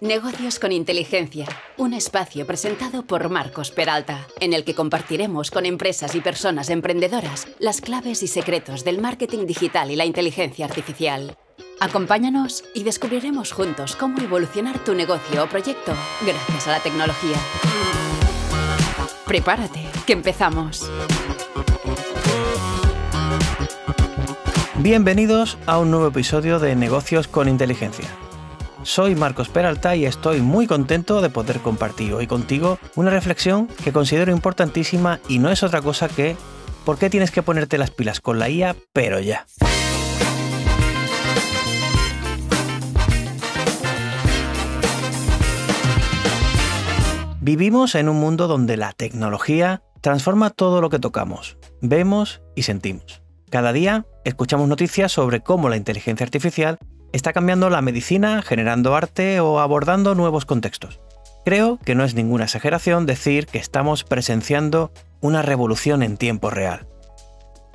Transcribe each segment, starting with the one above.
Negocios con Inteligencia, un espacio presentado por Marcos Peralta, en el que compartiremos con empresas y personas emprendedoras las claves y secretos del marketing digital y la inteligencia artificial. Acompáñanos y descubriremos juntos cómo evolucionar tu negocio o proyecto gracias a la tecnología. Prepárate, que empezamos. Bienvenidos a un nuevo episodio de Negocios con Inteligencia. Soy Marcos Peralta y estoy muy contento de poder compartir hoy contigo una reflexión que considero importantísima y no es otra cosa que ¿por qué tienes que ponerte las pilas con la IA pero ya? Vivimos en un mundo donde la tecnología transforma todo lo que tocamos, vemos y sentimos. Cada día escuchamos noticias sobre cómo la inteligencia artificial está cambiando la medicina, generando arte o abordando nuevos contextos. Creo que no es ninguna exageración decir que estamos presenciando una revolución en tiempo real.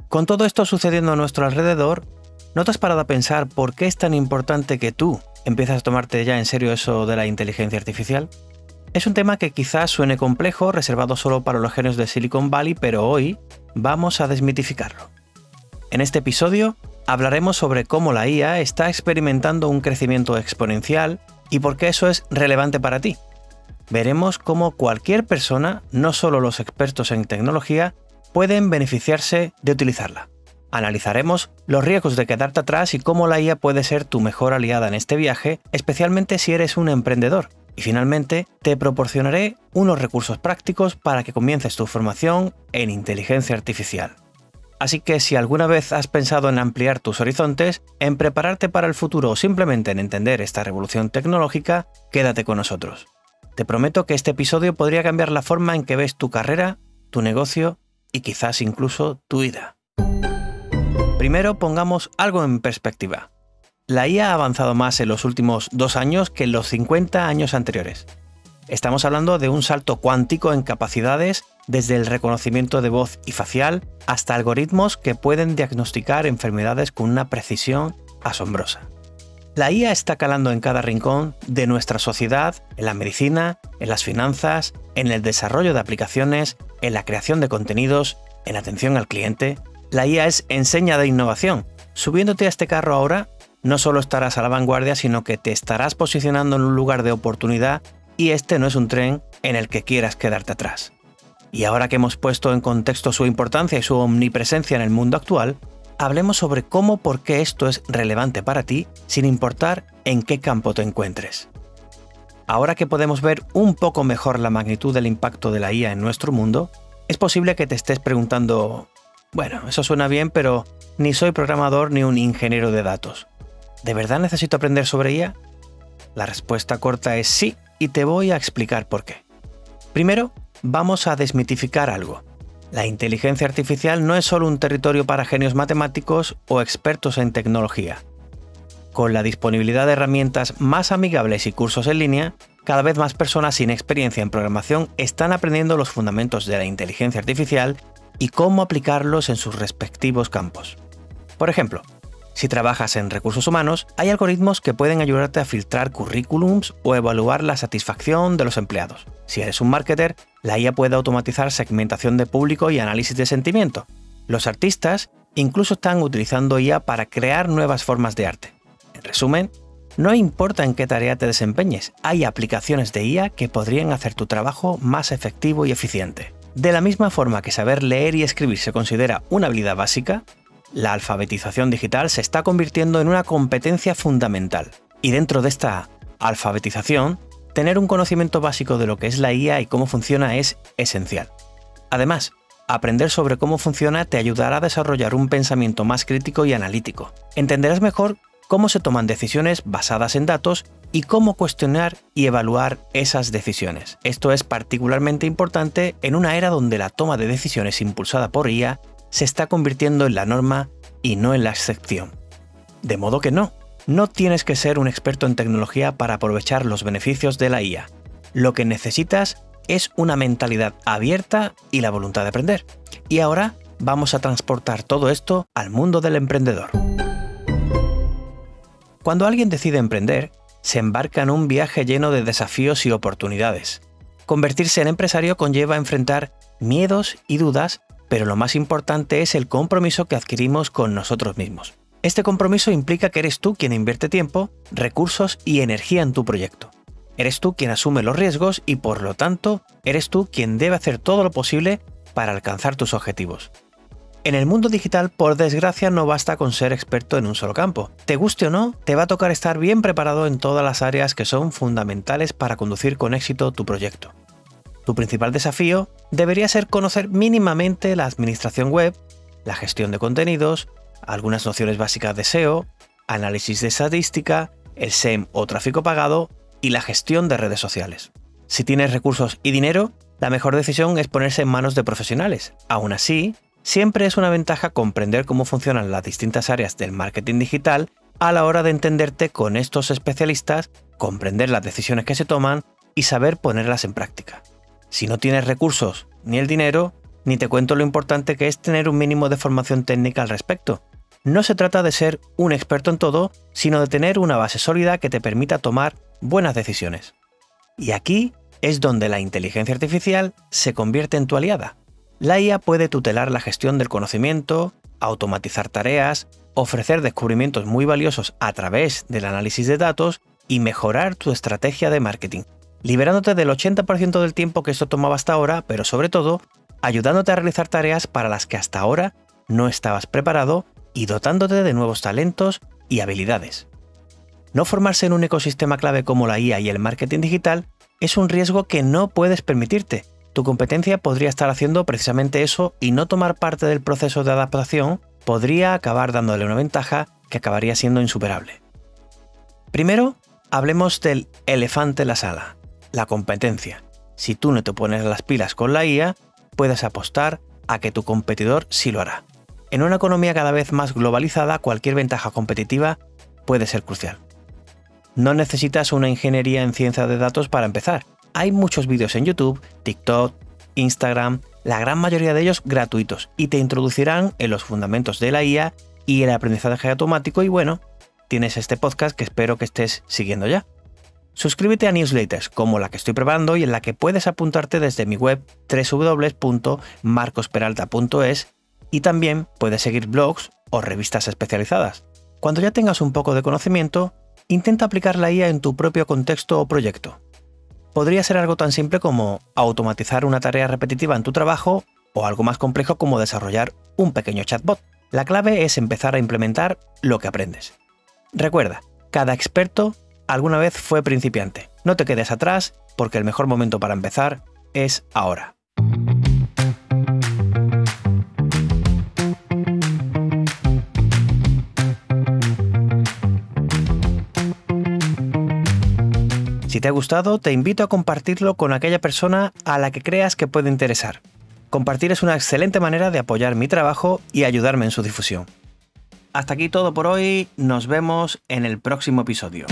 Con todo esto sucediendo a nuestro alrededor, ¿no te has parado a pensar por qué es tan importante que tú empieces a tomarte ya en serio eso de la inteligencia artificial? Es un tema que quizás suene complejo, reservado solo para los genios de Silicon Valley, pero hoy vamos a desmitificarlo. En este episodio hablaremos sobre cómo la IA está experimentando un crecimiento exponencial y por qué eso es relevante para ti. Veremos cómo cualquier persona, no solo los expertos en tecnología, pueden beneficiarse de utilizarla. Analizaremos los riesgos de quedarte atrás y cómo la IA puede ser tu mejor aliada en este viaje, especialmente si eres un emprendedor. Y finalmente, te proporcionaré unos recursos prácticos para que comiences tu formación en inteligencia artificial. Así que si alguna vez has pensado en ampliar tus horizontes, en prepararte para el futuro o simplemente en entender esta revolución tecnológica, quédate con nosotros. Te prometo que este episodio podría cambiar la forma en que ves tu carrera, tu negocio y quizás incluso tu vida. Primero pongamos algo en perspectiva. La IA ha avanzado más en los últimos dos años que en los 50 años anteriores. Estamos hablando de un salto cuántico en capacidades desde el reconocimiento de voz y facial hasta algoritmos que pueden diagnosticar enfermedades con una precisión asombrosa. La IA está calando en cada rincón de nuestra sociedad, en la medicina, en las finanzas, en el desarrollo de aplicaciones, en la creación de contenidos, en atención al cliente. La IA es enseña de innovación. Subiéndote a este carro ahora, no solo estarás a la vanguardia, sino que te estarás posicionando en un lugar de oportunidad y este no es un tren en el que quieras quedarte atrás. Y ahora que hemos puesto en contexto su importancia y su omnipresencia en el mundo actual, hablemos sobre cómo por qué esto es relevante para ti sin importar en qué campo te encuentres. Ahora que podemos ver un poco mejor la magnitud del impacto de la IA en nuestro mundo, es posible que te estés preguntando, bueno, eso suena bien, pero ni soy programador ni un ingeniero de datos. ¿De verdad necesito aprender sobre IA? La respuesta corta es sí, y te voy a explicar por qué. Primero, vamos a desmitificar algo. La inteligencia artificial no es solo un territorio para genios matemáticos o expertos en tecnología. Con la disponibilidad de herramientas más amigables y cursos en línea, cada vez más personas sin experiencia en programación están aprendiendo los fundamentos de la inteligencia artificial y cómo aplicarlos en sus respectivos campos. Por ejemplo, si trabajas en recursos humanos, hay algoritmos que pueden ayudarte a filtrar currículums o evaluar la satisfacción de los empleados. Si eres un marketer, la IA puede automatizar segmentación de público y análisis de sentimiento. Los artistas incluso están utilizando IA para crear nuevas formas de arte. En resumen, no importa en qué tarea te desempeñes, hay aplicaciones de IA que podrían hacer tu trabajo más efectivo y eficiente. De la misma forma que saber leer y escribir se considera una habilidad básica, la alfabetización digital se está convirtiendo en una competencia fundamental. Y dentro de esta alfabetización, tener un conocimiento básico de lo que es la IA y cómo funciona es esencial. Además, aprender sobre cómo funciona te ayudará a desarrollar un pensamiento más crítico y analítico. Entenderás mejor cómo se toman decisiones basadas en datos y cómo cuestionar y evaluar esas decisiones. Esto es particularmente importante en una era donde la toma de decisiones impulsada por IA se está convirtiendo en la norma y no en la excepción. De modo que no, no tienes que ser un experto en tecnología para aprovechar los beneficios de la IA. Lo que necesitas es una mentalidad abierta y la voluntad de aprender. Y ahora vamos a transportar todo esto al mundo del emprendedor. Cuando alguien decide emprender, se embarca en un viaje lleno de desafíos y oportunidades. Convertirse en empresario conlleva enfrentar miedos y dudas, pero lo más importante es el compromiso que adquirimos con nosotros mismos. Este compromiso implica que eres tú quien invierte tiempo, recursos y energía en tu proyecto. Eres tú quien asume los riesgos y por lo tanto eres tú quien debe hacer todo lo posible para alcanzar tus objetivos. En el mundo digital, por desgracia, no basta con ser experto en un solo campo. Te guste o no, te va a tocar estar bien preparado en todas las áreas que son fundamentales para conducir con éxito tu proyecto. Tu principal desafío debería ser conocer mínimamente la administración web, la gestión de contenidos, algunas nociones básicas de SEO, análisis de estadística, el SEM o tráfico pagado y la gestión de redes sociales. Si tienes recursos y dinero, la mejor decisión es ponerse en manos de profesionales. Aún así, siempre es una ventaja comprender cómo funcionan las distintas áreas del marketing digital a la hora de entenderte con estos especialistas, comprender las decisiones que se toman y saber ponerlas en práctica. Si no tienes recursos ni el dinero, ni te cuento lo importante que es tener un mínimo de formación técnica al respecto. No se trata de ser un experto en todo, sino de tener una base sólida que te permita tomar buenas decisiones. Y aquí es donde la inteligencia artificial se convierte en tu aliada. La IA puede tutelar la gestión del conocimiento, automatizar tareas, ofrecer descubrimientos muy valiosos a través del análisis de datos y mejorar tu estrategia de marketing, liberándote del 80% del tiempo que esto tomaba hasta ahora, pero sobre todo, ayudándote a realizar tareas para las que hasta ahora no estabas preparado y dotándote de nuevos talentos y habilidades. No formarse en un ecosistema clave como la IA y el marketing digital es un riesgo que no puedes permitirte, tu competencia podría estar haciendo precisamente eso y no tomar parte del proceso de adaptación podría acabar dándole una ventaja que acabaría siendo insuperable. Primero, hablemos del elefante en la sala, la competencia. Si tú no te pones las pilas con la IA, puedes apostar a que tu competidor sí lo hará. En una economía cada vez más globalizada, cualquier ventaja competitiva puede ser crucial. No necesitas una ingeniería en ciencia de datos para empezar hay muchos vídeos en YouTube, TikTok, Instagram, la gran mayoría de ellos gratuitos y te introducirán en los fundamentos de la IA y el aprendizaje automático y bueno, tienes este podcast que espero que estés siguiendo ya. Suscríbete a newsletters como la que estoy probando y en la que puedes apuntarte desde mi web www.marcosperalta.es y también puedes seguir blogs o revistas especializadas. Cuando ya tengas un poco de conocimiento, intenta aplicar la IA en tu propio contexto o proyecto podría ser algo tan simple como automatizar una tarea repetitiva en tu trabajo o algo más complejo como desarrollar un pequeño chatbot. La clave es empezar a implementar lo que aprendes. Recuerda, cada experto alguna vez fue principiante. No te quedes atrás porque el mejor momento para empezar es ahora. Si te ha gustado, te invito a compartirlo con aquella persona a la que creas que puede interesar. Compartir es una excelente manera de apoyar mi trabajo y ayudarme en su difusión. Hasta aquí todo por hoy, nos vemos en el próximo episodio.